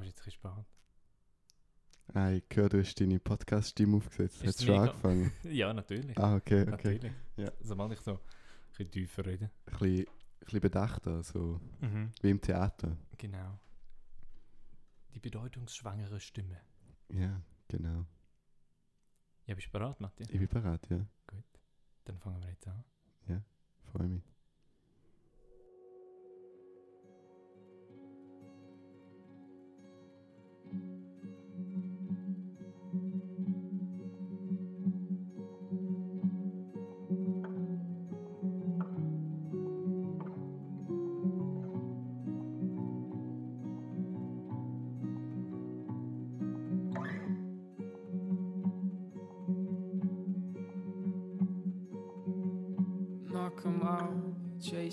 Aber jetzt ein bisschen spät. Ah, ich höre, du hast deine Podcast-Stimme aufgesetzt. Hast du es schon angefangen? ja, natürlich. Ah, okay, okay. Natürlich. Ja. Sobald ich so ein bisschen tiefer rede. Ein bisschen, ein bisschen bedachter, so Mhm. wie im Theater. Genau. Die bedeutungsschwangere Stimme. Ja, genau. Ja, bist du bereit, Matthias? Ich bin bereit, ja. Dann fangen wir jetzt an. Freue mich.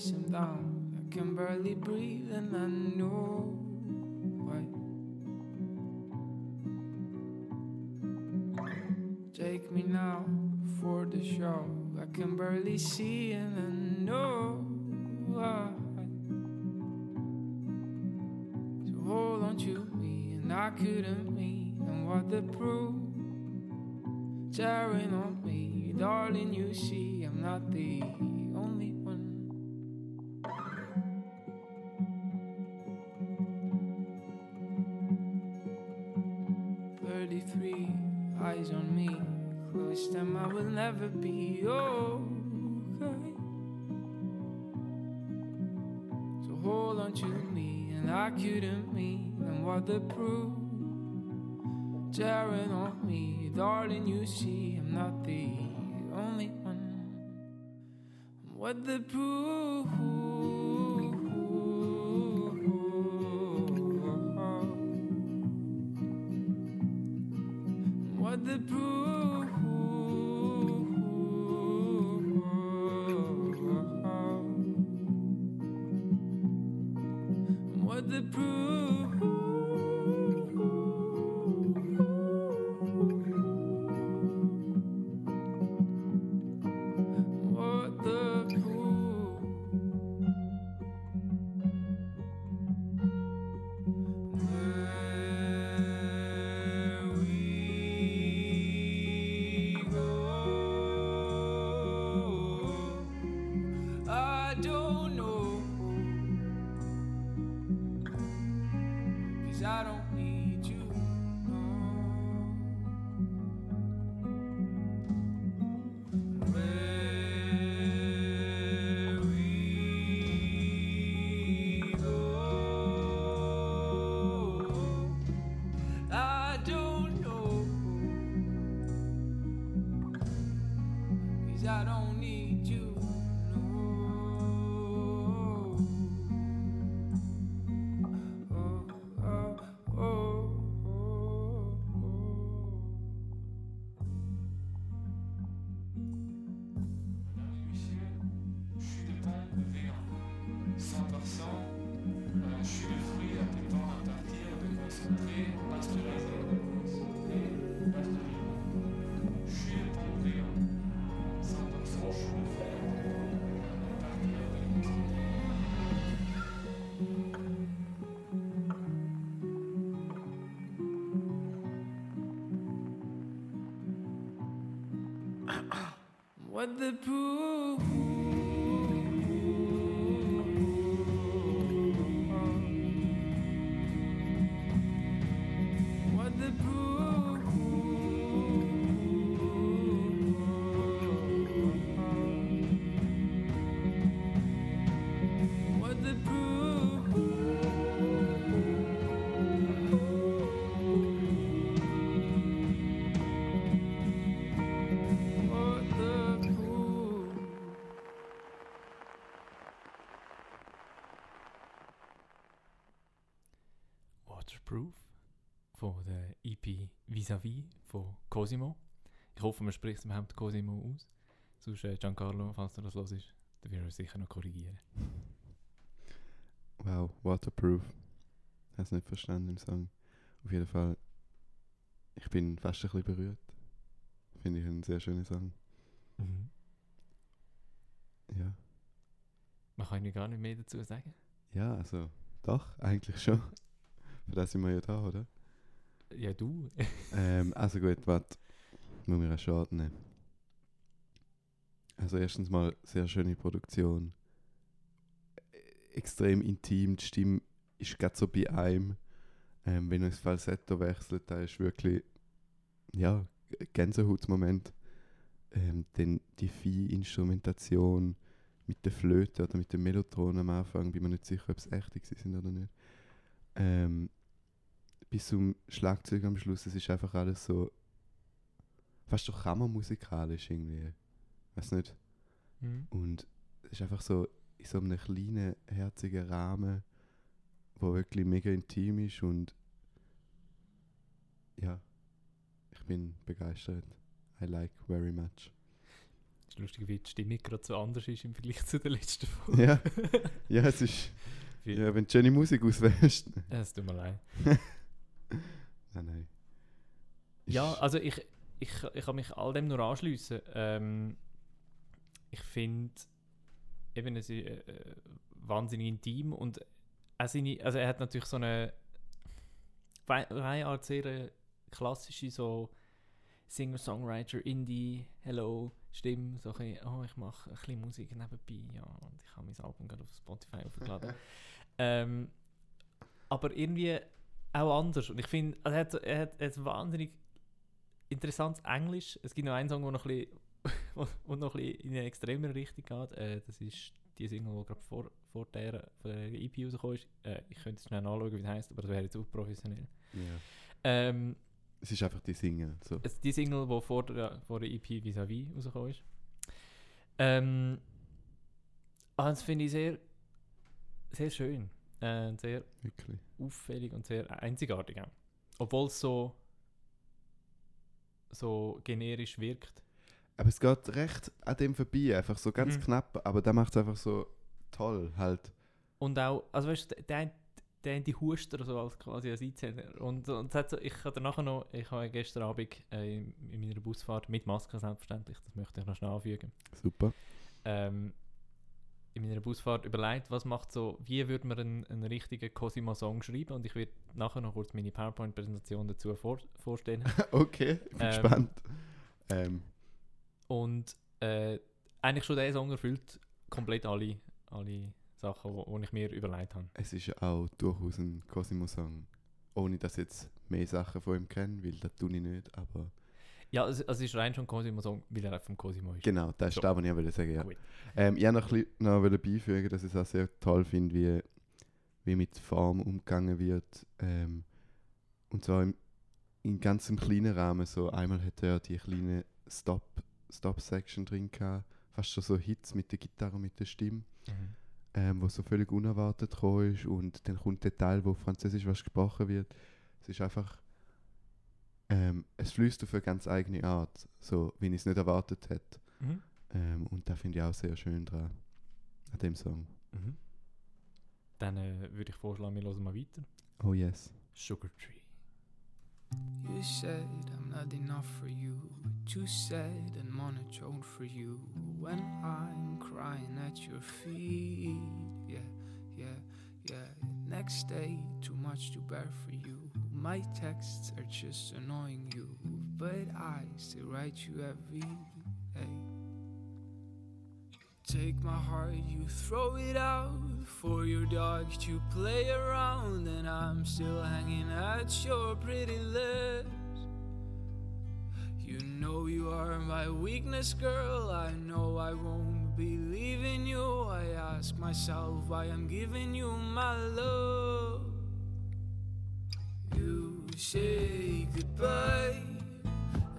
Him down. I can barely breathe, and I know why. Take me now for the show. I can barely see, and I know why. So hold on to me, and I couldn't mean, and what the proof tearing on me, darling. You see, I'm not the only close them. I will never be okay. So hold on to me, and I couldn't mean, and what the proof tearing on me, darling. You see, I'm not the only one. What the proof? The proof? EP Vis-a-vis von Cosimo. Ich hoffe, man spricht es überhaupt Cosimo aus. Sonst, äh, Giancarlo, falls du das los ist, dann werden wir sicher noch korrigieren. Wow, waterproof. Hast nicht verstanden im Song. Auf jeden Fall, ich bin fast ein bisschen berührt. Finde ich einen sehr schönen Song. Mhm. Ja. Man kann irgendwie gar nicht mehr dazu sagen. Ja, also, doch, eigentlich schon. Für das sind wir ja da, oder? Ja, du. ähm, also gut, warte. Muss mir einen Schaden nehmen. Also erstens mal sehr schöne Produktion. Extrem intim, die Stimme ist gerade so bei einem. Ähm, wenn er das Falsetto wechselt, da ist wirklich, ja, Gänsehautmoment. Ähm, dann die Vieh-Instrumentation mit der Flöte oder mit dem Mellotron am Anfang, bin mir nicht sicher, ob es gewesen sind oder nicht. Ähm, bis zum Schlagzeug am Schluss, es ist einfach alles so fast doch kammermusikalisch irgendwie. Weiß nicht. Mhm. Und es ist einfach so in so einem kleinen, herzigen Rahmen, wo wirklich mega intim ist und ja, ich bin begeistert. I like very much. Es ist lustig, wie die Stimmung gerade so anders ist im Vergleich zu der letzten Folge. Ja, ja, es ist, ja, wenn du schöne Musik auswählst. Es tut mir leid. Nein, nein. Ja, Ist- also ich, ich, ich kann mich all dem nur anschliessen. Ähm, ich finde, eben, es ist äh, äh, wahnsinnig intim und auch seine, also er hat natürlich so eine, eine Art sehr äh, klassische so Singer-Songwriter, Indie, Hello, Stimme, so ein bisschen, oh, ich mache ein bisschen Musik nebenbei, ja, und ich habe mein Album gerade auf Spotify aufgeladen. ähm, aber irgendwie auch anders. Und ich finde, er, hat, er, hat, er hat wahnsinnig interessantes Englisch. Es gibt noch einen Song, der noch ein bisschen, wo, noch ein bisschen in eine extremere Richtung geht. Äh, das ist die Single, die gerade vor, vor der, von der EP rausgekommen ist. Äh, ich könnte es schnell nachschauen, wie das heisst, aber das wäre jetzt auch professionell. ja. Ähm, Es ist einfach die Single. So. es, die Single, die vor der, vor der EP vis-à-vis rausgekommen ist. Ähm, ah, das finde ich sehr, sehr schön. Äh, sehr Wirklich. auffällig und sehr einzigartig auch. Obwohl es so, so generisch wirkt. Aber es geht recht an dem vorbei, einfach so ganz Mhm. knapp, aber der macht es einfach so toll halt. Und auch, also weißt du, der, der eine Huster so als quasi als Einzähler. Und, und so, ich habe nachher noch, ich habe gestern Abend äh, in, in meiner Busfahrt mit Maske selbstverständlich, das möchte ich noch schnell anfügen, Super. ähm, in meiner Busfahrt überlegt, was macht so, wie würde man einen, einen richtigen Cosimo-Song schreiben und ich werde nachher noch kurz meine PowerPoint-Präsentation dazu vor, vorstellen. okay, ich bin Ähm, gespannt. Ähm, Und äh, eigentlich schon der Song erfüllt komplett alle, alle Sachen, die ich mir überlegt habe. es ist auch durchaus ein Cosimo-Song. Ohne dass ich jetzt mehr Sachen von ihm kenne, weil das tue ich nicht, aber Ja, also, also es ist rein schon ein Cosimo-Song, weil er vom Cosimo ist. genau, das ist So. das, was ich auch wollte sagen ja. Ähm, ich wollte noch, ein bisschen- noch beifügen, dass ich es auch sehr toll finde, wie, wie mit Form umgegangen wird. Ähm, und zwar im, in ganz kleinen Rahmen. So einmal hat er die kleine Stop, Stop-Section drin gehabt, fast schon so Hits mit der Gitarre und mit der Stimme, Mhm. ähm, wo so völlig unerwartet ist. Und dann kommt der Teil, wo Französisch was gesprochen wird. Es ist einfach, ähm, es fließt auf eine ganz eigene Art, so wie ich es nicht erwartet hätte. Mhm. Ähm, und da finde ich auch sehr schön dran, an dem Song. Mhm. Dann äh, würde ich vorschlagen, wir hören mal weiter. Oh yes. Sugar Tree. You said I'm not enough for you. Too sad and monotone for you. When I'm crying at your feet. Yeah, yeah, yeah. Next day, too much to bear for you. My texts are just annoying you. But I still write you every day. Take my heart, you throw it out for your dogs to play around, and I'm still hanging at your pretty lips. You know you are my weakness, girl. I know I won't be leaving you. I ask myself why I'm giving you my love. Say goodbye,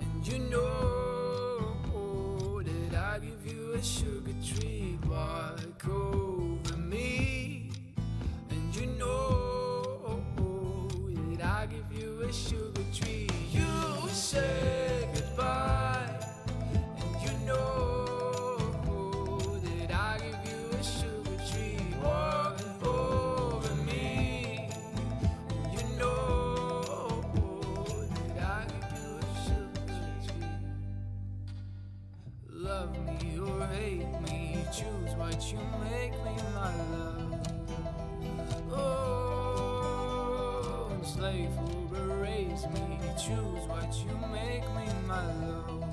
and you know that I give you a sugar tree walk over me, and you know that I give you a sugar what you make me, my love. Oh, slave who berates me. Choose what you make me, my love.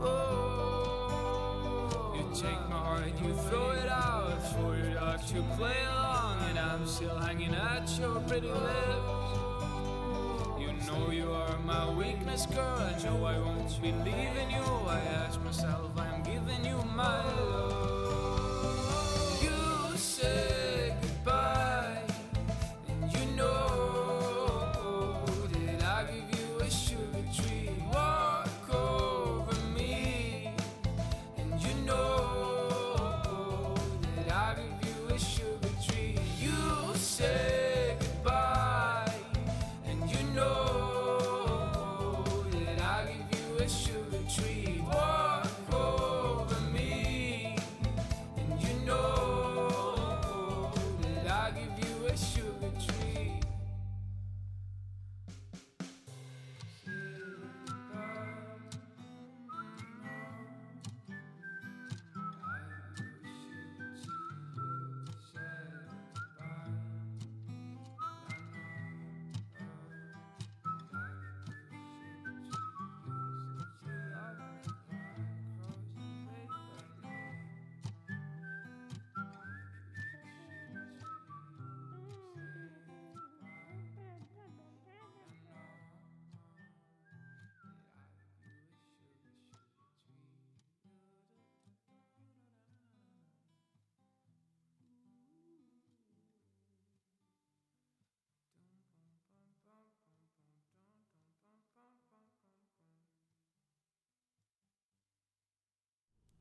Oh, you take my heart, you throw it out for your dog to play along, and I'm still hanging at your pretty lips. You know you are my weakness, girl. I know I won't be leaving you. I ask myself, I'm giving you my love.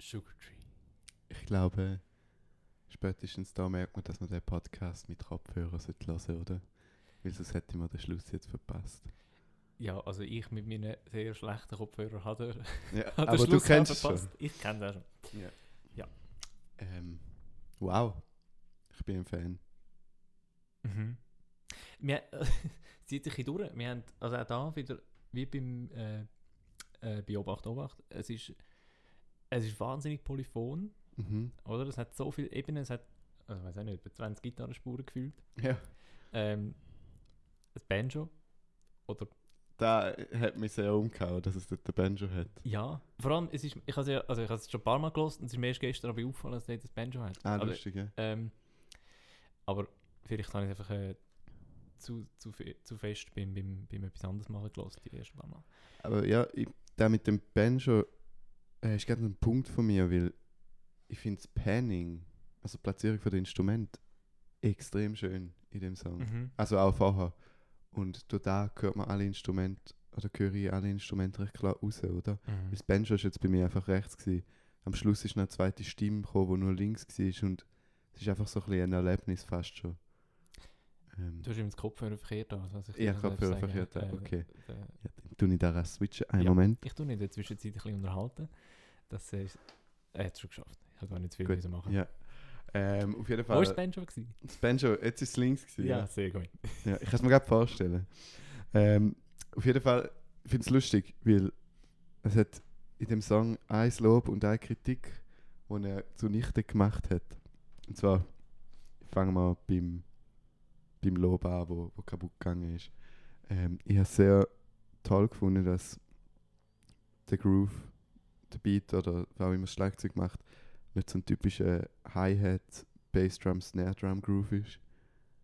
Sugar Tree. Ich glaube, spätestens da merkt man, dass man den Podcast mit Kopfhörern sollte hören sollte, oder? Weil sonst hätte man den Schluss jetzt verpasst. Ja, also ich mit meinen sehr schlechten Kopfhörern hatte Ja, hat den aber du Schluss kennst auch es schon. Ich kenne das schon. Ja. Ja. Ähm, wow. Ich bin ein Fan. Mhm. Wir, es zieht sich durch. Wir haben also auch da wieder, wie beim äh, äh, bei Obacht Obacht, es ist, es ist wahnsinnig polyphon, Mhm. oder? Es hat so viele Ebenen, es hat, also ich weiß auch nicht, etwa 20 Gitarrenspuren gefühlt. Ja. Ähm, ein Banjo, oder Da hat mich sehr umgehauen, dass es dort den Banjo hat. ja, vor allem, es ist, ich habe es ja, also ich habe es schon ein paar Mal gelost und es ist mir erst gestern aber aufgefallen, dass es ein Banjo hat. Ah, Aber, lustig, ja. Ähm, aber vielleicht habe ich einfach äh, zu, zu, zu fest beim, beim, beim etwas anderes machen gelassen, die ersten paar Mal. Aber ja, ich, der mit dem Banjo äh, ist gerade ein Punkt von mir, weil ich finde das Panning, also die Platzierung von den Instrument, extrem schön in dem Song. Mhm. Also auch vorher. Und durch da hört man alle Instrumente, oder höre ich alle Instrumente recht klar raus, oder? Mhm. Das Banjo war jetzt bei mir einfach rechts. Gewesen. Am Schluss ist noch eine zweite Stimme gekommen, die nur links war. Und es ist einfach so ein, ein Erlebnis fast schon. Ähm, Du hast ihm das Kopfhörer verkehrt an. Also ich Ja, Kopfhörer verkehrt Äh, okay. der- ja, dann tue ich daran switchen. Einen Ja. Moment. Ich tue ihn in der Zwischenzeit ein bisschen unterhalten. Das ist, er hat es schon geschafft. Ich habe gar nicht zu viel Gut, machen. Ja. Ähm, auf jeden Wo war das Fall. Banjo? Gewesen? Das Banjo, jetzt ist es links. Gewesen, Ja, sehr gut. Ja, ich kann es mir gerade vorstellen. Ähm, auf jeden Fall ich finde es lustig, weil es hat in dem Song ein Lob und eine Kritik, die er zunichte gemacht hat. Und zwar, fangen wir beim, beim Lob an, wo, wo kaputt gegangen ist. Ähm, ich habe es sehr toll gefunden, dass der Groove, der Beat oder wer auch immer das Schlagzeug macht, nicht so ein typischer Hi-Hat, Bassdrum, Snare-Drum Groove ist.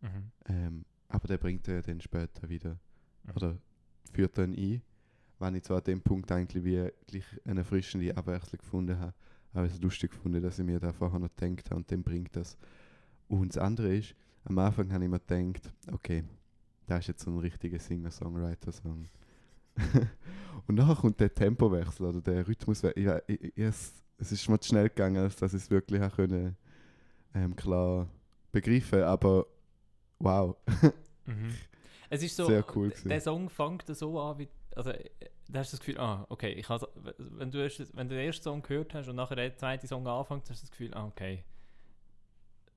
Mhm. Ähm, aber der bringt er dann später wieder. Mhm. Oder führt dann ein. Wenn ich zwar an dem Punkt eigentlich wie gleich eine erfrischende Abwechslung gefunden habe, aber es lustig gefunden, dass ich mir da vorher noch gedacht habe und dann bringt das. Und das andere ist, am Anfang habe ich mir gedacht, okay, da ist jetzt so ein richtiger Singer-Songwriter-Song. und nachher kommt der Tempowechsel oder der Rhythmus. Ja, ich, ich, es, es ist mir zu schnell gegangen, als dass ich es wirklich habe können, ähm, klar begreifen aber wow. Mhm. Es ist so, Sehr cool gewesen. der Song fängt so an, wie, also äh, da hast du das Gefühl, ah, okay, ich has, wenn, du erst, wenn du den ersten Song gehört hast und nachher der zweite Song anfängt, hast du das Gefühl, ah, okay,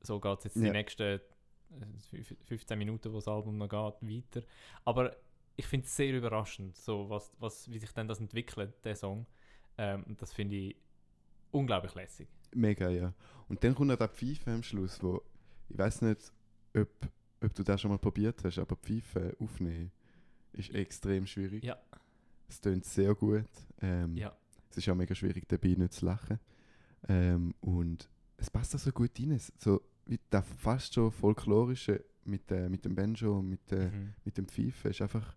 so geht es jetzt die Ja. nächsten äh, fü- 15 Minuten, wo das Album noch geht, weiter. Aber ich finde es sehr überraschend, so was, was, wie sich dann das entwickelt, der Song. Ähm, das finde ich unglaublich lässig. Mega, ja. Und dann kommt noch der Pfeife am Schluss, wo ich weiß nicht, ob, ob du das schon mal probiert hast, aber Pfeife aufnehmen ist extrem schwierig. Ja. Es tönt sehr gut. Ähm, Ja. Es ist auch mega schwierig, dabei nicht zu lachen. Ähm, und es passt auch so gut rein. So wie das fast schon folklorische mit, äh, mit dem Banjo und mit, äh, Mhm. mit dem Pfeifen ist einfach.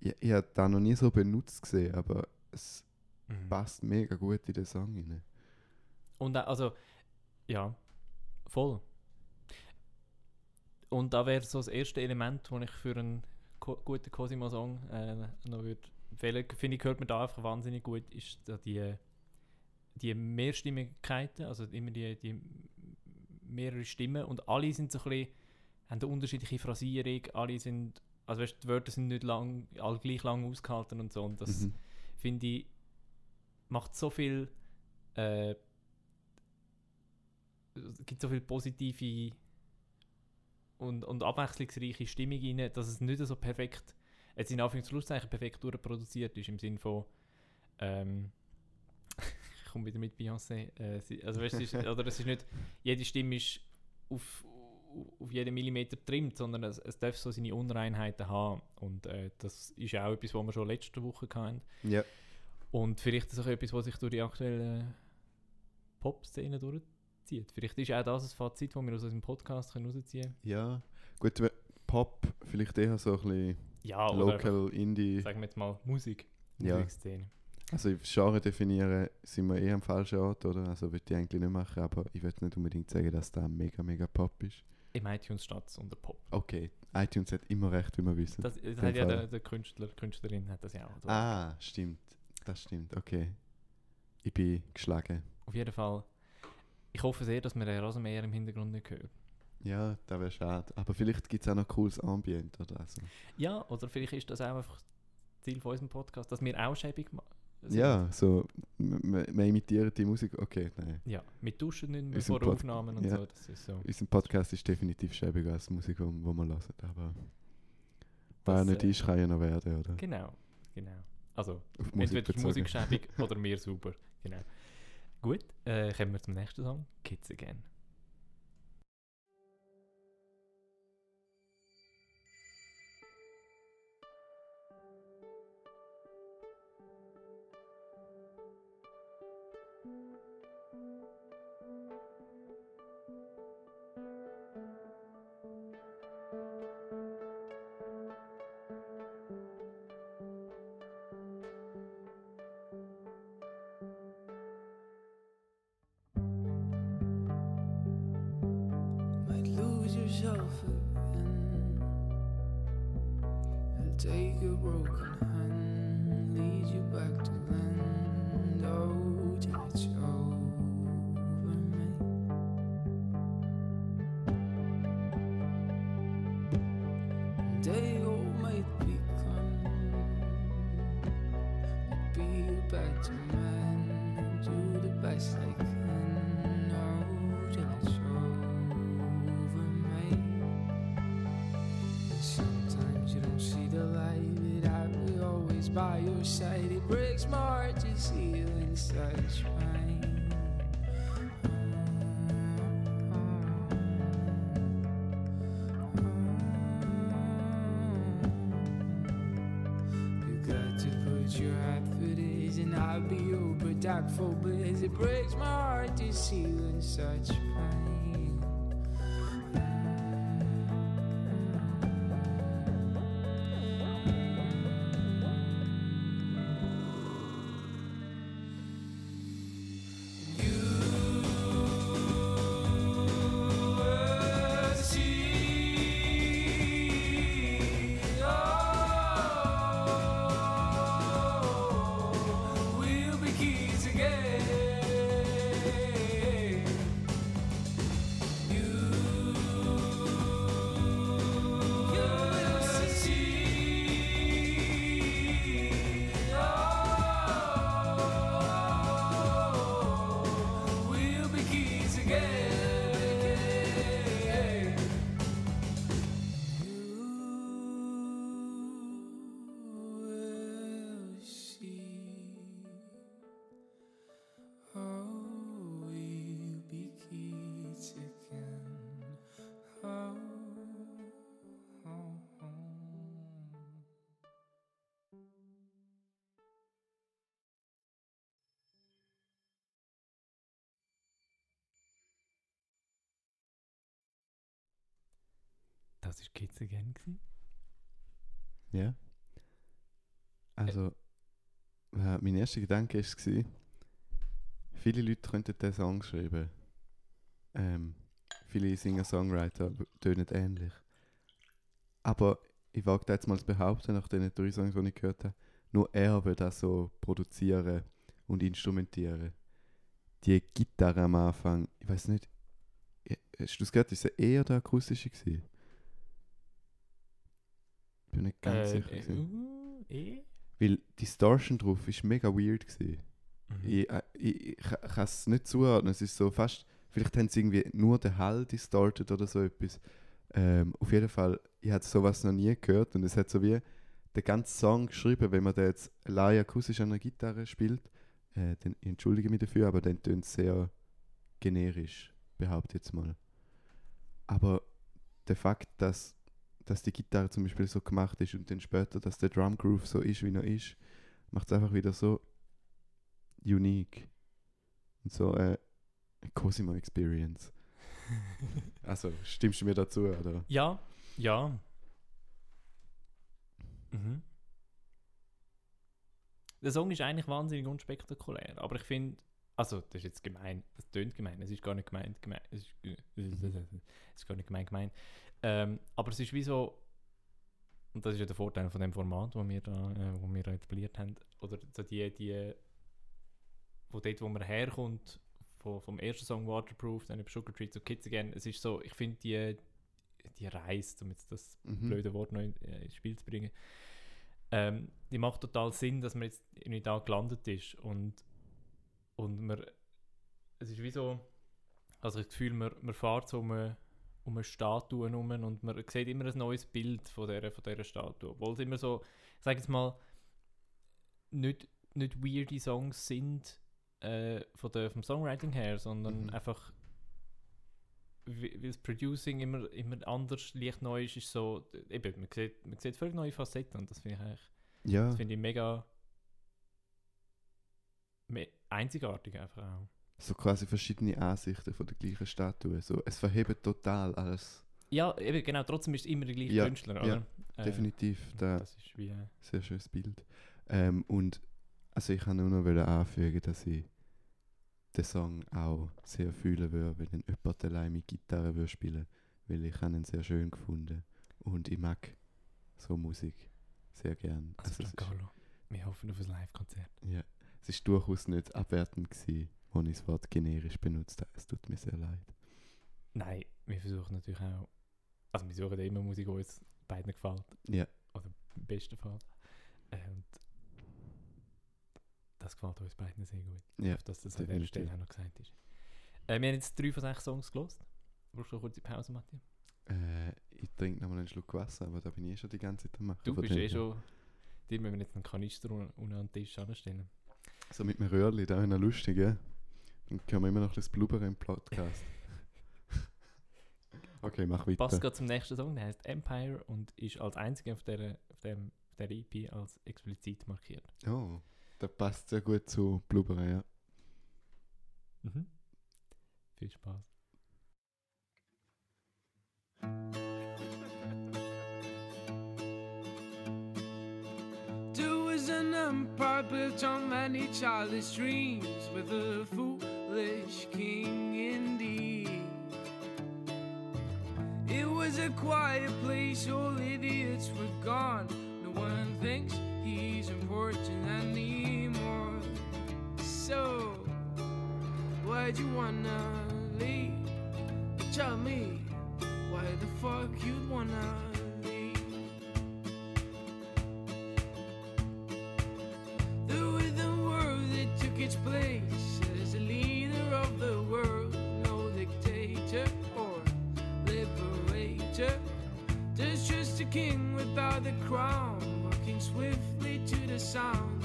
Ich, ich habe das noch nie so benutzt gesehen, aber es Mhm. passt mega gut in den Song rein. Und also, ja, voll. Und da wäre so das erste Element, das ich für einen ko guten Cosimo-Song äh, noch würde empfehlen. Finde ich, hört man da einfach wahnsinnig gut, ist da die, die Mehrstimmigkeiten, also immer die, die mehrere Stimmen und alle sind so ein bisschen, haben eine unterschiedliche Phrasierung, alle sind, also weißt, die Wörter sind nicht lang, alle gleich lang ausgehalten und so und das Mhm. finde ich, macht so viel, äh, es gibt so viel positive und, und abwechslungsreiche Stimmung rein, dass es nicht so perfekt, jetzt in Anführungs- und Schlusszeichen perfekt durchproduziert ist, im Sinn von, ähm, ich komme wieder mit Beyoncé, äh, also weißt, es ist, oder es ist nicht, jede Stimme ist auf, auf jeden Millimeter trimmt, sondern es, es darf so seine Unreinheiten haben und äh, das ist auch etwas, was wir schon letzte Woche hatten. Ja. Und vielleicht ist es auch etwas, was sich durch die aktuelle Pop-Szene durchzieht. Vielleicht ist auch das ein Fazit, das wir aus unserem Podcast können rausziehen können. ja. Gut, Pop, vielleicht eher so ein bisschen Ja, Local, Indie. einfach, sagen wir jetzt mal Musik. Ja. Musikszene. Also Genre definieren sind wir eh am falschen Ort, oder? Also würde ich eigentlich nicht machen, aber ich würde nicht unbedingt sagen, dass da mega, mega Pop ist. Im iTunes steht es unter Pop. Okay, iTunes hat immer recht, wie wir wissen. Das, das hat ja der, der Künstler, Künstlerin hat das ja auch. oder? ah, stimmt. Das stimmt, okay. Ich bin geschlagen. Auf jeden Fall. Ich hoffe sehr, dass wir den Rasenmäher im Hintergrund nicht hören. Ja, das wäre schade. Aber vielleicht gibt es auch noch cooles Ambient oder so. Ja, oder vielleicht ist das auch einfach das Ziel von unserem Podcast, dass wir auch schäbig machen. Ja, so, wir wir imitieren die Musik. Okay, nein. Ja, mit Duschen nicht mehr vor Pod- Aufnahmen und ja. so. Das ist so. Unser Podcast ist definitiv schäbiger als die Musik, die wir hören. Aber Das, nicht äh, ist, kann ja noch werden, oder? Genau, genau. Also, Auf entweder die bezogen. Musik schäbig oder wir sauber. Genau. Gut, äh, kommen wir zum nächsten Song. Kids Again. By your side. It breaks my heart to see you in such pain. Your heart for and I'll be your for bliss. It breaks my heart to see you in such pain. Das war Kids Again. Gewesen. Ja. Also, äh, mein erster Gedanke war, viele Leute könnten diesen Song schreiben. Ähm, viele Singer-Songwriter tönen ähnlich. Aber ich wage da jetzt mal zu behaupten, nach den drei Songs, die ich gehört habe, nur er will das so produzieren und instrumentieren. Die Gitarre am Anfang, ich weiß nicht, äh, hast du es gehört, ist es eher der akustische gewesen? Ich bin nicht ganz Äh, sicher. äh, uh, eh? Weil die Distortion drauf ist mega weird gewesen. Mhm. Ich, äh, ich, ich, ka- kann es nicht zuordnen. Es ist so fast, vielleicht haben sie irgendwie nur den Hall distorted oder so etwas. Ähm, auf jeden Fall, ich hatte sowas noch nie gehört und es hat so wie den ganzen Song geschrieben, wenn man den jetzt allein akustisch an der Gitarre spielt, äh, dann ich entschuldige mich dafür, aber dann tönt es sehr generisch, behaupte ich jetzt mal. Aber der Fakt, dass, dass die Gitarre zum Beispiel so gemacht ist und dann später, dass der Drum Groove so ist, wie er ist, macht es einfach wieder so unique. Und so äh, eine Cosimo Experience. Also, stimmst du mir dazu, oder? Ja, ja. Mhm. Der Song ist eigentlich wahnsinnig unspektakulär, aber ich finde, also das ist jetzt gemein, das tönt gemein, es ist gar nicht gemeint, gemein es, ist, es ist gar nicht gemein, gemein. Ähm, aber es ist wie so, und das ist ja der Vorteil von dem Format, wo wir da, äh, wo wir da etabliert haben, oder so die, die, wo dort, wo man herkommt, vom, vom ersten Song Waterproof, dann über Sugar Tree zu Kids Again, es ist so, ich finde die, die Reise, um jetzt das Mhm. blöde Wort noch in, äh, ins Spiel zu bringen, ähm, die macht total Sinn, dass man jetzt irgendwie da gelandet ist und, und man, es ist wie so, also ich das Gefühl, man, man fährt so um um eine Statue herum und man sieht immer ein neues Bild von dieser, von dieser Statue, obwohl es immer so, ich sage jetzt mal, nicht, nicht weirde Songs sind äh, von der, vom Songwriting her, sondern Mhm. einfach wie- weil das Producing immer, immer anders, leicht neu ist, ist so, eben, man sieht, man sieht völlig neue Facetten und das finde ich eigentlich, Ja, das finde ich mega me einzigartig einfach auch. So quasi verschiedene Ansichten von der gleichen Statue. So, es verhebt total alles. Ja, eben, genau, trotzdem ist es immer der gleiche Ja, Künstler, ja, oder? Äh, Definitiv. Da, Das ist wie, äh, Sehr schönes Bild. Ähm, und also ich kann nur noch anfügen, dass ich den Song auch sehr fühlen würde, wenn jemand allein mit Gitarre würde spielen weil ich ihn sehr schön gefunden und ich mag so Musik sehr gern. also Also Giancarlo, wir hoffen auf ein Live-Konzert. ja, es ist durchaus nicht abwertend gewesen, als ich das Wort generisch benutzt habe. Es tut mir sehr leid. Nein, wir versuchen natürlich auch, also wir suchen immer Musik, die uns beiden gefällt. Ja. Oder im besten Fall. Und das gefällt uns beiden sehr gut. Ja, Auf dass das an der definitiv. Stelle auch noch gesagt ist. Äh, wir haben jetzt drei von sechs Songs gelost. Brauchst du eine kurze Pause, Matthias? Äh, ich trinke nochmal einen Schluck Wasser, aber da bin ich eh schon die ganze Zeit am machen. Du bist eh schon. Dir müssen wir jetzt einen Kanister un- unten an den Tisch anstellen. So mit dem Röhrli, da ist noch lustig, ja? Dann können wir immer noch das Blubber im Podcast. okay, mach weiter. Passt gerade zum nächsten Song, der heißt Empire und ist als einziger auf der, auf dem, auf der EP als explizit markiert. Oh, der passt sehr gut zu Blubber, ja. Mhm. Viel Spaß. There was an empire built on many childish dreams with a foolish king indeed. It was a quiet place, all idiots were gone. No one thinks he's important anymore. So, why'd you wanna leave? Tell me, why the fuck you'd wanna sound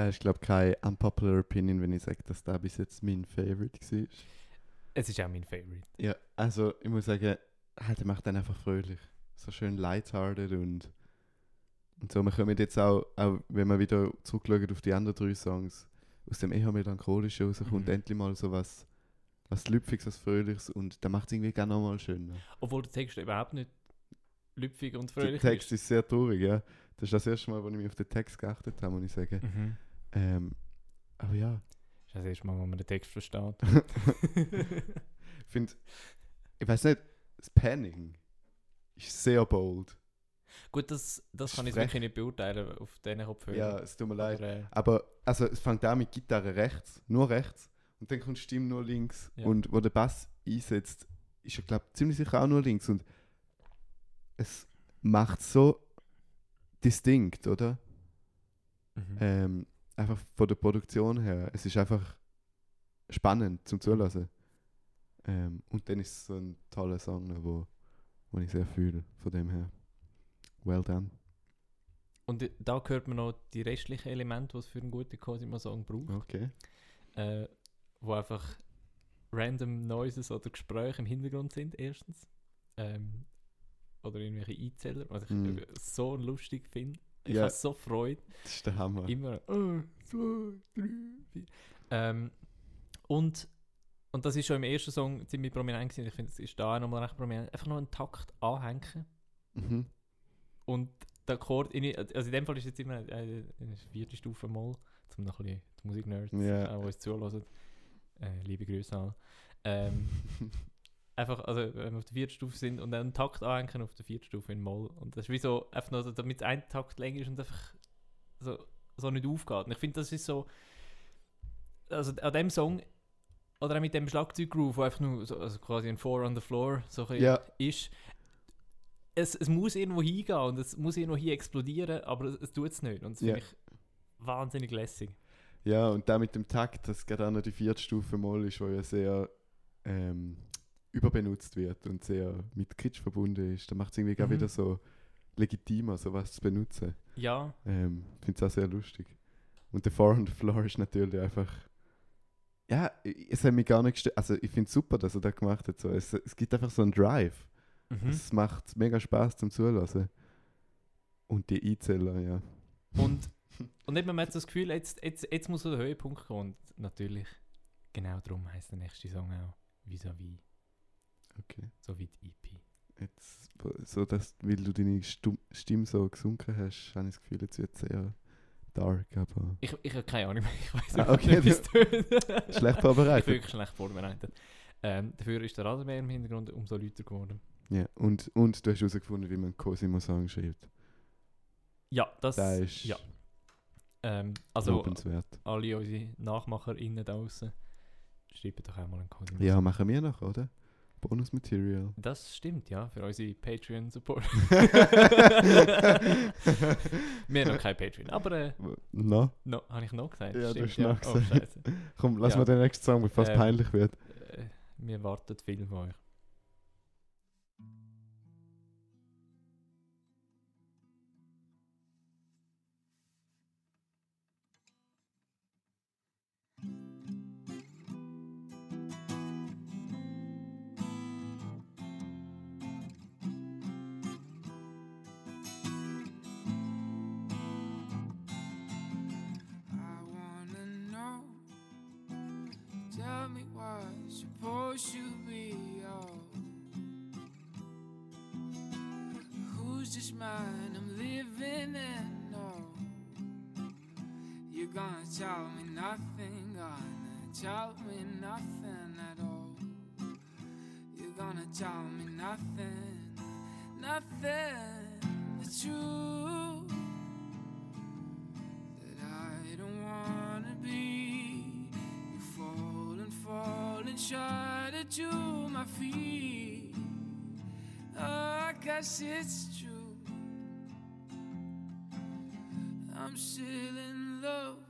Da ist, glaube ich, keine unpopular Opinion, wenn ich sage, dass der bis jetzt mein Favorite war. Es ist auch mein Favorite. Ja, also ich muss sagen, halt, der macht dann einfach fröhlich. So schön lighthearted und, und so. Wir kommen jetzt auch, auch, wenn wir wieder zurückschauen auf die anderen drei Songs, aus dem eher melancholischen raus kommt Mhm. endlich mal so was, was Lüpfiges, was Fröhliches und der macht es irgendwie gerne nochmal schöner. Obwohl der Text überhaupt nicht lüpfig und Der fröhlich Text ist sehr traurig, ja. Das ist das erste Mal, wo ich mich auf den Text geachtet habe, muss ich sagen. Mhm. Ähm, aber ja, Das ist das erste Mal, wo man den Text versteht. ich finde, ich weiß nicht, das Panning ist sehr bold. Gut, das, das kann ich wirklich nicht beurteilen auf diesen Kopfhörer. Ja, es tut mir leid. Aber, äh, Aber also, es fängt an mit Gitarre rechts, nur rechts. Und dann kommt Stimme nur links. Ja. Und wo der Bass einsetzt, ist er, glaube ziemlich sicher auch nur links. Und es macht so distinkt, oder? mhm. Ähm, einfach von der Produktion her. Es ist einfach spannend zum Zulassen. Ähm, und dann ist es so ein toller Song, wo, wo ich sehr fühle, von dem her. Well done. Und da hört man noch die restlichen Elemente, die es für einen guten Cosimo-Song braucht. Okay. Äh, wo einfach random Noises oder Gespräche im Hintergrund sind, erstens. Ähm, oder irgendwelche Einzeller, was ich Mm. so lustig finde. Ich Ja. habe so Freude. Das ist der Hammer. Immer. Eins, zwei, drei, vier. Ähm, und, und das ist schon im ersten Song ziemlich prominent gewesen. Ich finde, es ist da auch nochmal recht prominent. Einfach noch einen Takt anhängen Mhm. und der Akkord, in, also in dem Fall ist jetzt immer äh, eine vierte Stufe Moll, um noch ein bisschen die Musiknerds, Ja. äh, die uns zuhören. Äh, liebe Grüße an. Ähm, einfach, also wenn wir auf der vierten Stufe sind und dann einen Takt anhängen auf der vierten Stufe in Moll. Und das ist wie so, einfach nur, damit ein Takt länger ist und einfach so, so nicht aufgeht. Und ich finde, das ist so, also an dem Song, oder auch mit dem Schlagzeuggroove, wo einfach nur so, also quasi ein Four on the Floor so Ja. ist, es, es muss irgendwo hingehen und es muss irgendwo hier explodieren, aber es, es tut es nicht. Und das Ja. finde ich wahnsinnig lässig. Ja, und da mit dem Takt, das gerade auch noch die vierte Stufe Moll ist, wo ja sehr ähm, überbenutzt wird und sehr mit Kitsch verbunden ist. Da macht es irgendwie gar Mhm. wieder so legitimer, sowas zu benutzen. Ja, Ähm, Finde es auch sehr lustig. Und der Four on the Floor ist natürlich einfach. Ja, es hat mich gar nicht gestört. Also, ich finde es super, dass er das gemacht hat. So. Es, es gibt einfach so einen Drive. mhm. Es macht mega Spaß zum Zulassen. Und die Einzeller, ja. Und, und eben, man hat das Gefühl, jetzt, jetzt, jetzt muss so der Höhepunkt kommen. Und natürlich, genau darum heisst der nächste Song auch Vis-à-vis, Okay. so wie die EP. Jetzt, so dass, weil du deine Stum Stimme so gesunken hast, habe ich das Gefühl, jetzt wird es sehr dark, aber Ich, ich habe keine Ahnung mehr, ich weiß Ah, nicht, okay, wie es tönt. schlecht Ich bin vorbereitet. wirklich schlecht vorbereitet. Ähm, dafür ist der Rasenmäher im Hintergrund umso lauter geworden. Ja, und, und du hast herausgefunden, wie man Cosimo-Song schreibt. Ja, das... Das ist ja. Ähm, also, lobenswert. alle unsere NachmacherInnen da draußen, schreibt doch einmal einen Cosimo. Ja, machen wir noch, oder? Bonusmaterial. Das stimmt, ja, für unsere Patreon-Support. Wir haben noch kein Patreon, aber äh, Na, no, habe ich noch gesagt? Ja, du Stimmt, hast noch Oh, gesagt. Scheiße. komm, lass Ja. mal den nächsten Song, bevor es Ähm, peinlich wird. Äh, wir warten viel von euch. Me what's supposed to be all. Who's this man I'm living in? No, you're gonna tell me nothing, gonna tell me nothing at all. You're gonna tell me nothing, nothing. The truth shudder to my feet. Oh, I guess it's true. I'm still in love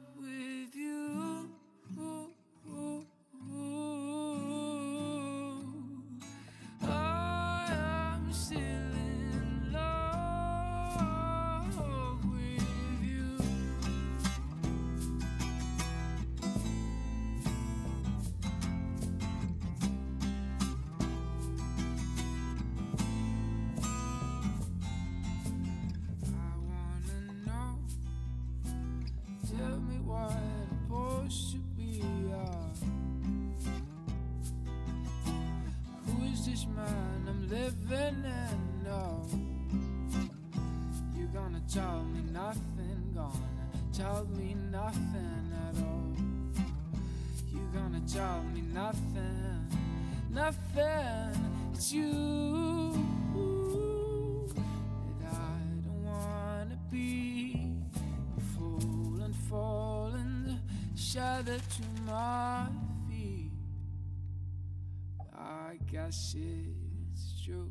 It's true.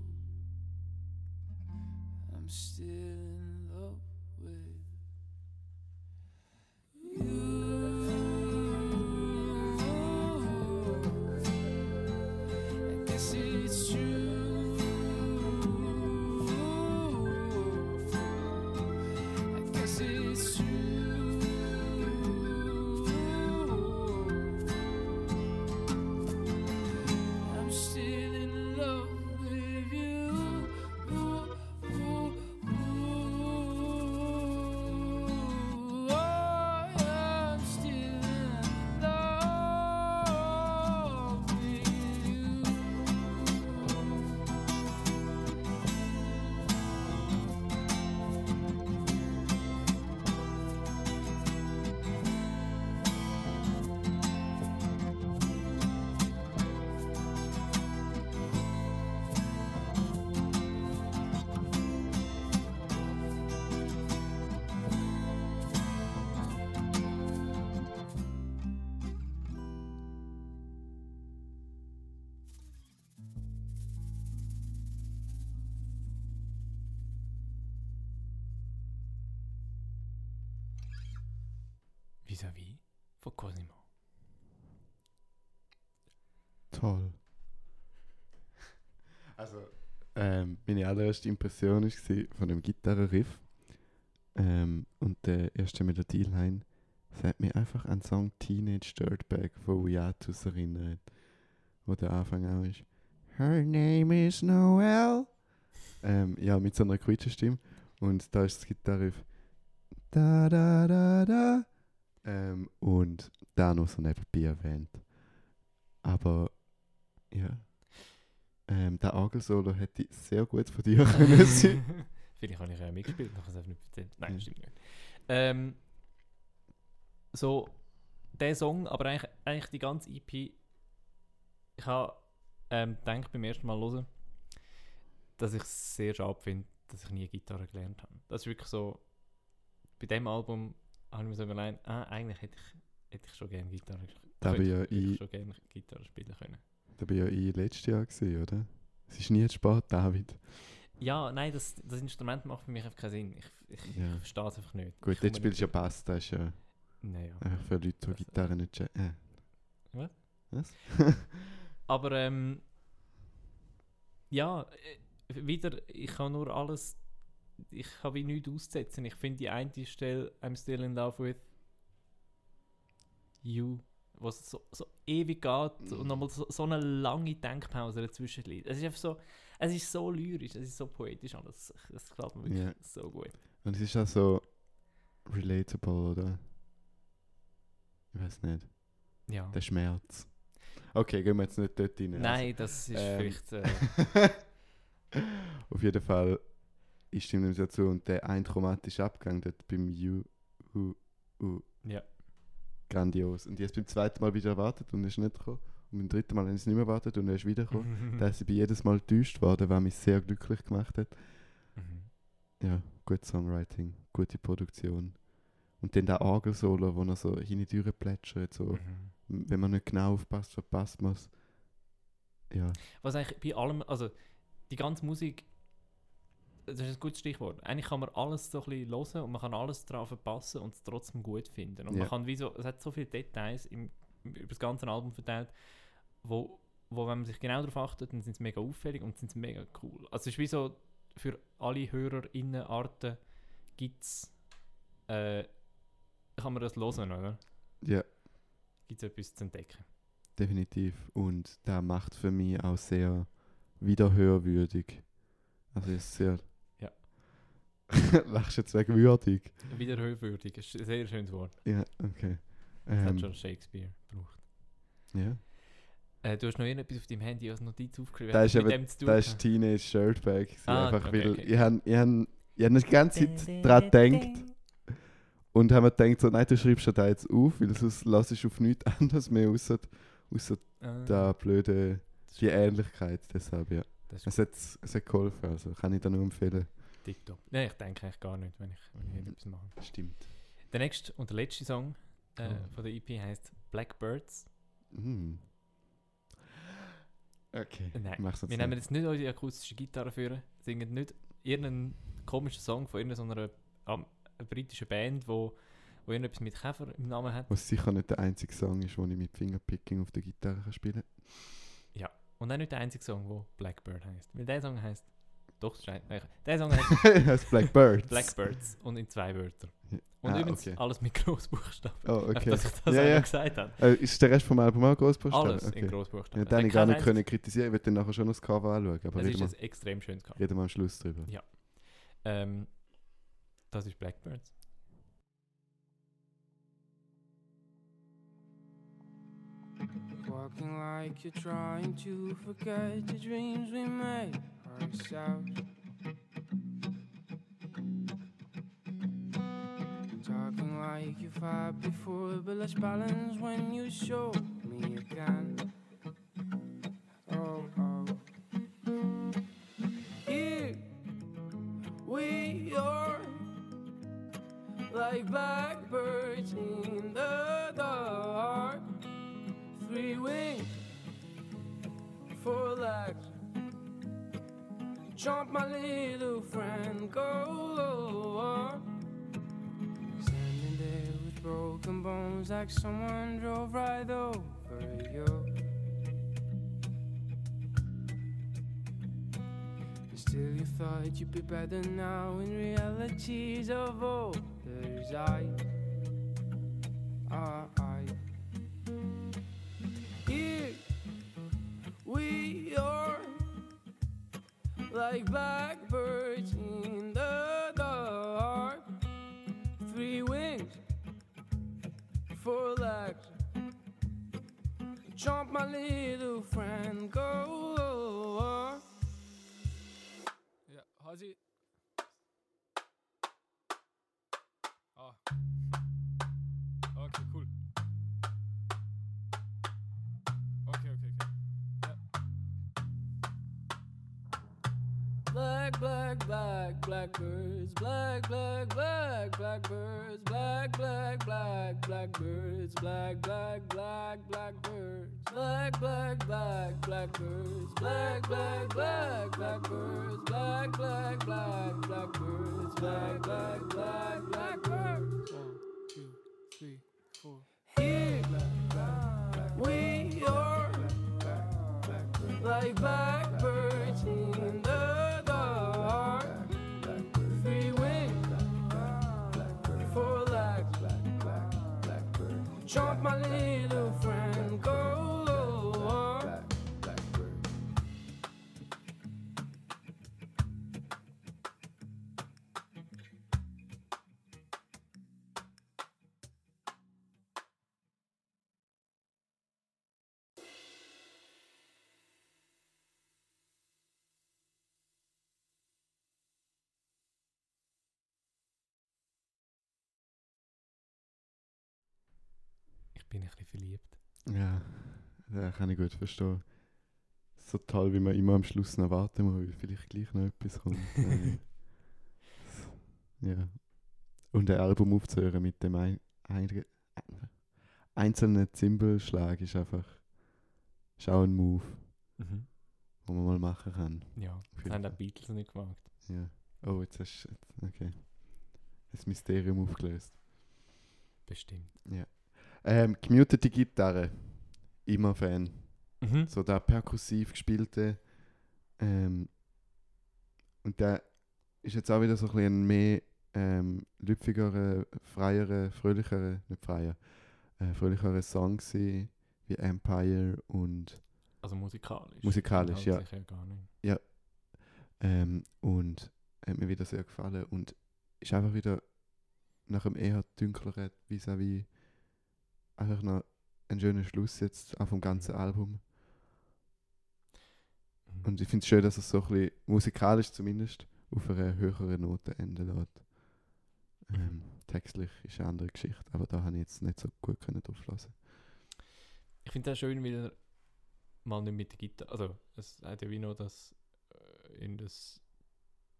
Vis-à-vis von Cosimo. Toll. Also, ähm, meine allererste Impression war von dem Gitarrenriff. Ähm, und der erste Melodieline das hat mich einfach an den Song Teenage Dirtbag von Hiatus erinnert. Wo der Anfang auch ist. Her name is Noel. Ähm, ja, mit so einer Quietschstimme. Und da ist das Gitarrenriff. Da da da da. Ähm, und da noch so nebenbei erwähnt. Aber ja. Ähm, der Agel-Solo hätte sehr gut von dir können sein. Vielleicht habe ich ja mitgespielt, noch es einfach nicht erzählt. Nein, Mhm. stimmt nicht. Ähm, so, der Song, aber eigentlich, eigentlich die ganze EP, ich habe ähm, gedacht beim ersten Mal hören, dass ich es sehr schade finde, dass ich nie Gitarre gelernt habe. Das ist wirklich so, bei dem Album habe ich mir so überlegt, ah, eigentlich hätte ich, hätte ich schon gerne Gitarre Da könnte ja ich schon gerne Gitarre spielen können. Da bin ja ich letztes Jahr gesehen, oder? Es ist nie zu spät, David. Ja, nein, das, das Instrument macht für mich einfach keinen Sinn. Ich, ich, Ja. ich verstehe es einfach nicht. Gut, jetzt spielst du ja Bass, das ist ja. Naja. einfach für Leute, die Gitarre nicht checken. Was? Was? Aber ähm, ja, äh, wieder, ich kann nur alles, ich habe wie nichts auszusetzen. Ich finde die eine Stelle, I'm still in love with you, was so, so ewig geht und nochmal so, so eine lange Denkpause dazwischen liegt. Es ist einfach so, es ist so lyrisch, es ist so poetisch alles. Das gefällt mir wirklich Ja. so gut. Und es ist auch so relatable, oder? Ich weiß nicht. Ja. Der Schmerz. Okay, gehen wir jetzt nicht dort rein. Nein, das ist ähm, vielleicht. Äh, Also, auf jeden Fall, ich stimme dem dazu. Und der ein chromatische Abgang dort beim U, U, U, ja. grandios. Und es beim zweiten Mal wieder erwartet und ist nicht gekommen. Und beim dritten Mal habe ich es nicht mehr erwartet und er ist wiedergekommen. Da ist ich bei jedes Mal enttäuscht worden, was mich sehr glücklich gemacht hat. Mhm. Ja, gutes Songwriting, gute Produktion. Und dann der Orgel-Solo, wo er so hin und her plätschert. So. Mhm. Wenn man nicht genau aufpasst, verpasst man es. Ja, Was eigentlich bei allem, also die ganze Musik, das ist ein gutes Stichwort. Eigentlich kann man alles so ein bisschen hören und man kann alles daran verpassen und es trotzdem gut finden. Und Ja. man kann wie so, es hat so viele Details im, über das ganze Album verteilt, wo, wo wenn man sich genau darauf achtet, dann sind sie mega auffällig und sind mega cool. Also es ist wie so, für alle HörerInnenarten gibt es, äh, kann man das hören, oder? ja, Gibt es etwas zu entdecken. definitiv. Und der macht für mich auch sehr wiederhörwürdig. Also ist sehr. Lachst jetzt wegen würdig? Wiederhörwürdig, ist ein sehr schönes Wort. Ja, okay. Das hat Ähm, schon Shakespeare gebraucht. ja. Äh, du hast noch irgendetwas auf deinem Handy als Notiz aufgeschrieben. Da Hat ist das eben- dem zu tun Das ist? Teenage Shirtbag. Ah, einfach okay, weil okay. ich habe ich hab, ich hab die ganze Zeit daran gedacht und habe mir gedacht, so, nein, du schreibst ja da jetzt auf, weil sonst lass ich auf nichts anderes mehr außer, außer Ah, der blöde, das die. Ähnlichkeit. Deshalb, ja. Das ist Es hat, es hat geholfen, also kann ich da nur empfehlen. Tipptopp. Nein, ich denke eigentlich gar nicht, wenn ich, wenn ich irgendetwas mache. Stimmt. Der nächste und der letzte Song äh, Oh. von der EP heißt Blackbirds. Mhm. Okay, Äh, Nein, mach's Wir nehmen jetzt nicht unsere akustische Gitarre führen, singen nicht irgendeinen komischen Song von irgendeiner ähm, britischen Band, wo, wo irgendetwas mit Käfer im Namen hat. Was sicher nicht der einzige Song ist, wo ich mit Fingerpicking auf der Gitarre kann spielen Und auch nicht der einzige Song, wo Blackbird heißt. Weil der Song heißt. Doch, das ist ein- nein, der Song heißt das Blackbirds. Blackbirds und in zwei Wörtern. Und Ah, übrigens okay. alles mit Großbuchstaben. Oh, okay. Dass ich das Ja, ja. gesagt habe. Äh, ist der Rest vom Album auch Großbuchstaben? Alles okay. in Großbuchstaben. Ja, Es den ich gar nicht können kritisieren. Ich werde dann nachher schon noch das Cover anschauen, aber Es reden ist wir, ein extrem schönes Cover. reden wir am Schluss drüber. Ja. Ähm, das ist Blackbirds. Walking like you're trying to forget the dreams we made ourselves. Talking like you fought before, but let's balance when you show me again. Oh, oh. Here we are, like blackbirds in the dark three wings, four legs. Jump, my little friend, go. Standing there with broken bones, like someone drove right over you. And Still, you thought you'd be better now. In realities of others' I. Here ah. Like blackbirds in the dark. Three wings, four legs. Jump, my little friend, go. Blackbirds. Black, black, black, blackbirds. Black, black, black, blackbirds. Black, black, black, blackbirds. Black, black, black, blackbirds. Black, black, black, blackbirds. Black, black, black, blackbirds. Black, black, black, Ich bin ein bisschen verliebt. Ja, das kann ich gut verstehen. So toll, wie man immer am Schluss noch warten muss, weil vielleicht gleich noch etwas kommt. Ja. Und ein Album aufzuhören mit dem ein, ein, einzelnen Zimbelschlag ist einfach ist auch ein Move, Mhm. den man mal machen kann. Ja, das haben die. Beatles nicht gemacht. Ja. Oh, jetzt hast du. Okay. Das Mysterium aufgelöst. Bestimmt. Ähm, gemutete Gitarre. Immer Fan. Mhm. So der perkussiv gespielte. Ähm, und der ist jetzt auch wieder so ein bisschen mehr ähm, lüpfigerer, freierer, fröhlicherer, nicht freier, äh, fröhlicherer Song gewesen, wie Empire und Also musikalisch. Musikalisch, ja. Inhaltlich gar nicht. Ähm, und hat mir wieder sehr gefallen und ist einfach wieder nach einem eher dunkleren vis-à-vis einfach noch ein schöner Schluss jetzt auch vom ganzen Album. Mhm. Und ich finde es schön, dass es so ein bisschen musikalisch zumindest auf einer höheren Note enden lässt. Ähm, textlich ist eine andere Geschichte, aber da habe ich jetzt nicht so gut können drauf lassen. Ich finde es auch schön, wieder mal nicht mit der Gitarre. Also, es hat ja wie noch das äh, in das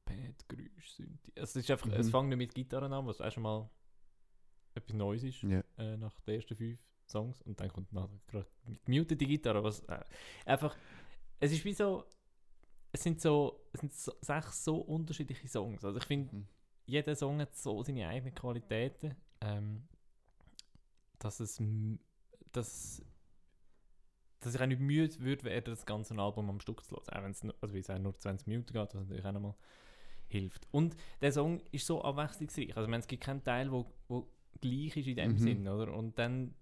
Pad-Geräusch. Also, es ist einfach, es Mhm. fängt nicht mit Gitarren an, was auch schon mal etwas Neues ist Ja, äh, nach den ersten fünf Songs. Und dann kommt nachher gerade mit gemutete Gitarre, was äh, einfach. Es ist wie so. Es sind so, es sind so, sechs so unterschiedliche Songs. Also ich finde, Mhm. jeder Song hat so seine eigenen Qualitäten, ähm, dass es, dass, dass ich auch nicht müde würde werden, das ganze Album am Stück zu hören. Auch wenn es, nur- also wie gesagt, nur 20 Minuten geht, was natürlich auch nochmal hilft. Und der Song ist so abwechslungsreich. Also ich meine, es gibt keinen Teil, wo, wo gleich ist in dem Mhm. Sinn, oder? Und dann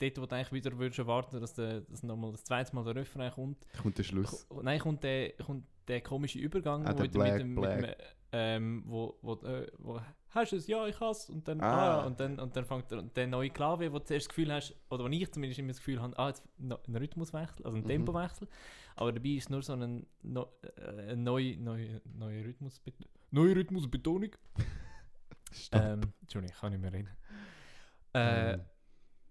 dort, wo du eigentlich wieder würdest erwarten, dass, der, dass nochmal das zweite Mal der Refrain kommt, kommt der Schluss. Nein, kommt der, kommt der komische Übergang, Ah, wo der Black, mit dem, Black. Mit dem, ähm, wo, wo, äh, wo hast du es? Ja, ich has und dann Ah. ah. und dann und dann fängt der, der neue Klavier, wo du zuerst das Gefühl hast, oder wo ich zumindest immer das Gefühl habe, ah, jetzt ein Rhythmuswechsel, also ein Mhm. Tempowechsel, aber dabei ist nur so ein, no, äh, ein neu, neu, neuer Rhythmus, neue Rhythmusbetonung. Ähm, Entschuldigung, ich kann nicht mehr reden. Äh, Ähm,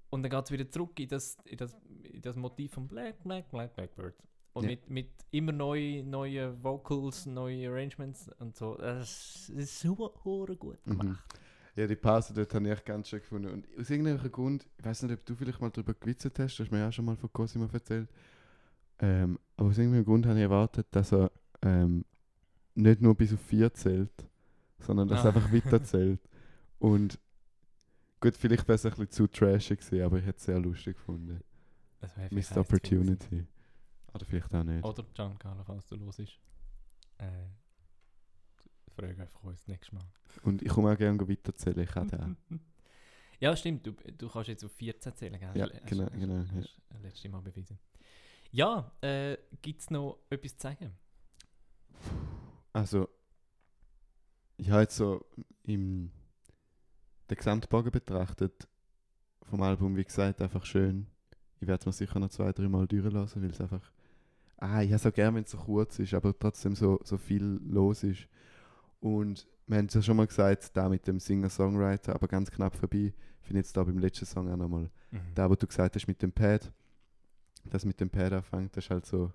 und dann geht es wieder zurück in das, in, das, in das Motiv von Black, Black, Black, Blackbird. Und Ja. mit, mit immer neuen neue Vocals, neue Arrangements und so. Das ist super gut Mhm. gemacht. Ja, die Pause dort habe ich echt ganz schön gefunden. Und aus irgendeinem Grund, ich weiß nicht, ob du vielleicht mal darüber gewitzelt hast, du hast mir ja auch schon mal von Cosimo erzählt. Ähm, aber aus irgendeinem Grund habe ich erwartet, dass er ähm, nicht nur bis auf vier zählt, sondern dass er Ah. einfach weiter zählt. Und gut, vielleicht wäre es ein bisschen zu trashig gewesen, aber ich hätte es sehr lustig gefunden. Das Missed. Opportunity. Oder vielleicht auch nicht. Oder Giancarlo, falls du los ist. Äh, frage einfach uns nächstes Mal. Und ich komme auch gerne weiterzählen, ich auch. Ja, stimmt. Du, du kannst jetzt auf 14 zählen, gell? Ja, Hast- genau, hast- genau, Hast, ja. hast das letzte Mal bewiesen. Ja, äh, gibt es noch etwas zu sagen? Also, ich habe jetzt so im den Gesamtbogen betrachtet vom Album, wie gesagt, einfach schön. Ich werde es mir sicher noch zwei, drei Mal durchlassen, weil es einfach. Ah, ich habe so gerne, wenn es so kurz ist, aber trotzdem so, so viel los ist. Und wir haben es ja schon mal gesagt, da mit dem Singer-Songwriter, aber ganz knapp vorbei. Ich finde jetzt da beim letzten Song auch nochmal. Mhm. Da, wo du gesagt hast mit dem Pad, das mit dem Pad anfängt, das ist halt so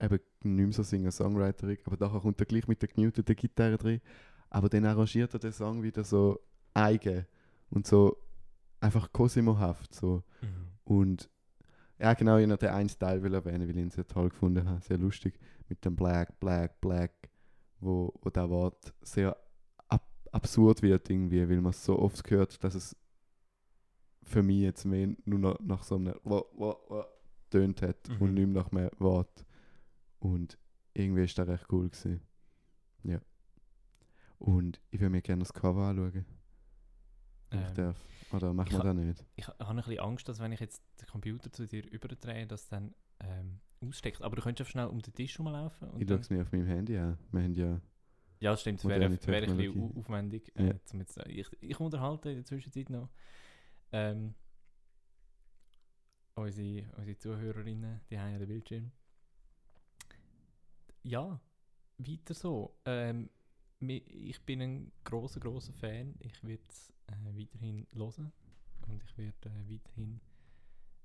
eben nicht mehr so Singer-Songwriterig, aber nachher kommt er gleich mit der gemuteten Gitarre drin. Aber dann arrangiert er den Song wieder so eigen und so einfach Cosimo-haft. So. Mhm. Und ja, genau, ich noch den einen Teil will erwähnen, weil ich ihn sehr toll gefunden habe. Sehr lustig. Mit dem Black, Black, Black, wo, wo das Wort sehr ab absurd wird irgendwie, weil man es so oft hört, dass es für mich jetzt mehr nur noch nach so einem wa, wa tönt hat Mhm. und nicht mehr nach einem Wort. Und irgendwie ist das recht cool gewesen. Ja. Und ich würde mir gerne das Cover anschauen, wenn ich Ähm, darf. Oder machen wir das nicht? Ich ha- habe ein bisschen Angst, dass wenn ich jetzt den Computer zu dir überdrehe, dass dann ähm, aussteckt. Aber du könntest einfach schnell um den Tisch rumlaufen. Und Ich schaue es mir auf meinem Handy an. Wir haben ja ja, das stimmt. Es wäre, wäre ein bisschen aufwendig. Äh, Ja. zum jetzt, ich, ich unterhalte in der Zwischenzeit noch ähm, unsere, unsere Zuhörerinnen, die haben ja den Bildschirm. Ja, weiter so. Ähm, ich bin ein großer großer Fan. Ich werde es äh, weiterhin hören. Und ich werde äh, weiterhin.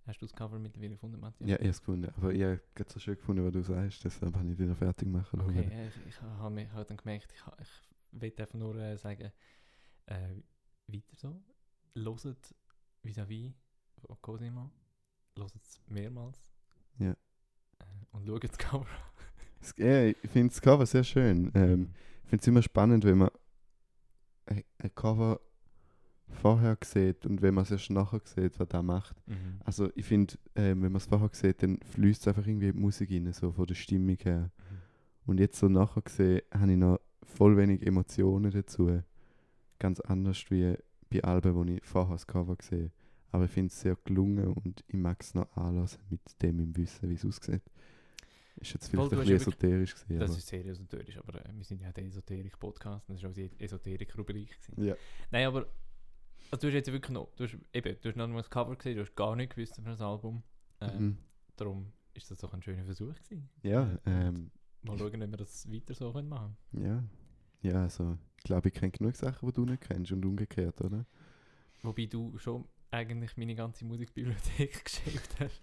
Hast du das Cover mittlerweile gefunden, Matthias? Ja, ich habe es gefunden. Aber ich habe gerade so schön gefunden, was du sagst. Deshalb habe ich dich noch fertig machen lassen. Okay, äh, ich, ich habe halt dann gemerkt, ich, ich will einfach nur äh, sagen, äh, weiter so. Loset vis-à-vis von Cosima. Loset es mehrmals. Ja. Äh, und schaut das Cover Es- Ja, ich finde das Cover sehr schön. Ähm, ich finde es immer spannend, wenn man ein, Cover vorher sieht und wenn man es erst nachher sieht, was er macht. Mhm. Also ich finde, ähm, wenn man es vorher sieht, dann fließt einfach irgendwie die Musik rein, so von der Stimmung her. Mhm. Und jetzt so nachher gesehen, habe ich noch voll wenig Emotionen dazu. Ganz anders wie bei Alben, die ich vorher das Cover gesehen Aber ich finde es sehr gelungen und ich mag es noch anlassen mit dem im Wissen, wie es aussieht. Ist jetzt Voll, vielleicht du ein bisschen esoterisch gewesen, Das aber ist sehr esoterisch, aber äh, wir sind ja der Esoterik-Podcast und das war auch die Esoterik-Rubrik. ja. Nein, aber also, du hast jetzt wirklich noch, du hast, eben, du hast noch mal das Cover gesehen, du hast gar nicht gewusst über das Album. Ähm, Mhm. Darum ist das doch ein schöner Versuch gewesen. Ja, Äh, ähm, Mal schauen, ob wir das weiter so können machen ja. Ja, also ich glaube, ich kenne genug Sachen, die du nicht kennst und umgekehrt, oder? Wobei du schon eigentlich meine ganze Musikbibliothek geschrieben hast.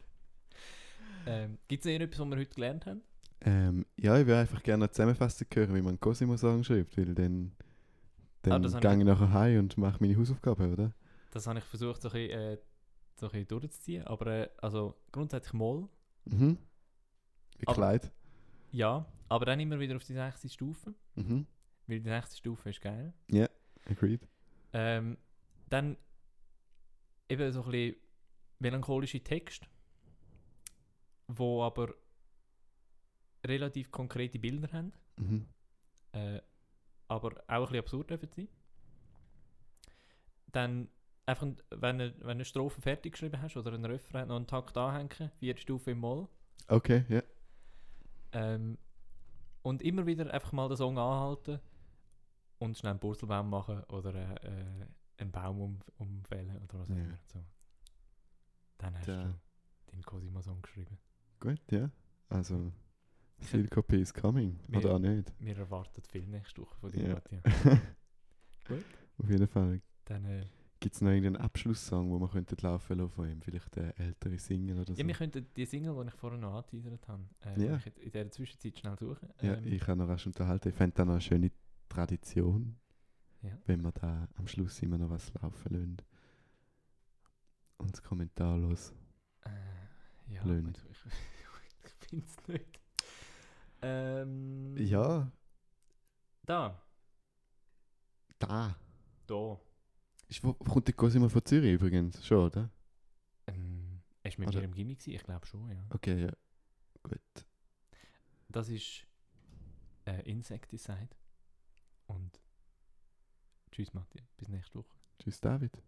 Ähm, Gibt es irgendetwas, was wir heute gelernt haben? Ähm, ja, ich würde einfach gerne eine Zusammenfassung hören, wie man einen Cosimo-Song schreibt, weil dann, dann Ah, gehe ich- nachher heim und mache meine Hausaufgaben, oder? Das habe ich versucht, so ein bisschen, äh, so ein bisschen durchzuziehen. Aber äh, also grundsätzlich mal, Mhm. Wie Kleid. ja. Aber dann immer wieder auf die nächste Stufe. Mhm. Weil die nächste Stufe ist geil. Agreed. Ähm, dann eben so ein bisschen melancholische Texte, wo aber relativ konkrete Bilder haben, Mhm. äh, aber auch ein bisschen absurd dürfen sein. Dann einfach, ein- wenn du eine Strophe fertig geschrieben hast oder einen Refrain, noch einen Takt anhängen, vier Stufen im Moll. Okay, ja. Ähm, und immer wieder einfach mal den Song anhalten und schnell einen Purzelbaum machen oder äh, äh, einen Baum um, umfällen oder was auch immer. So. Dann hast Ja. du deinen Cosimo-Song geschrieben. Gut, ja. Also, Ich- Syncope is coming. Wir- Oder auch nicht. Wir erwarten viel nächste Woche von dir, Ja. Matthias. Gut. Auf jeden Fall. Dann, äh, Gibt es noch irgendeinen Abschlusssong, wo man könnte laufen lassen von ihm? Vielleicht eine ältere Single oder so? ja, wir könnten die Single, die ich vorher noch angeteasert habe, äh, Ja. ich in in dieser Zwischenzeit schnell suchen. Ja, Ähm, ich kann noch rasch unterhalten. Ich fände das noch eine schöne Tradition, ja. wenn wir da am Schluss immer noch was laufen lassen. Und das Kommentar los. Äh, ja, gut, ich, ich finde es nicht. Ähm, Ja, Da. da. Da. Ist, wo, kommt der Cosimo von Zürich übrigens? Schon, oder? Ähm, er war mit Oder- mir im Gimmick, ich glaube schon, ja. Okay, ja. Gut. Das ist äh, Insecticide. Und tschüss, Matthias. Bis nächste Woche. Tschüss, David.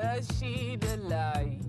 I see the light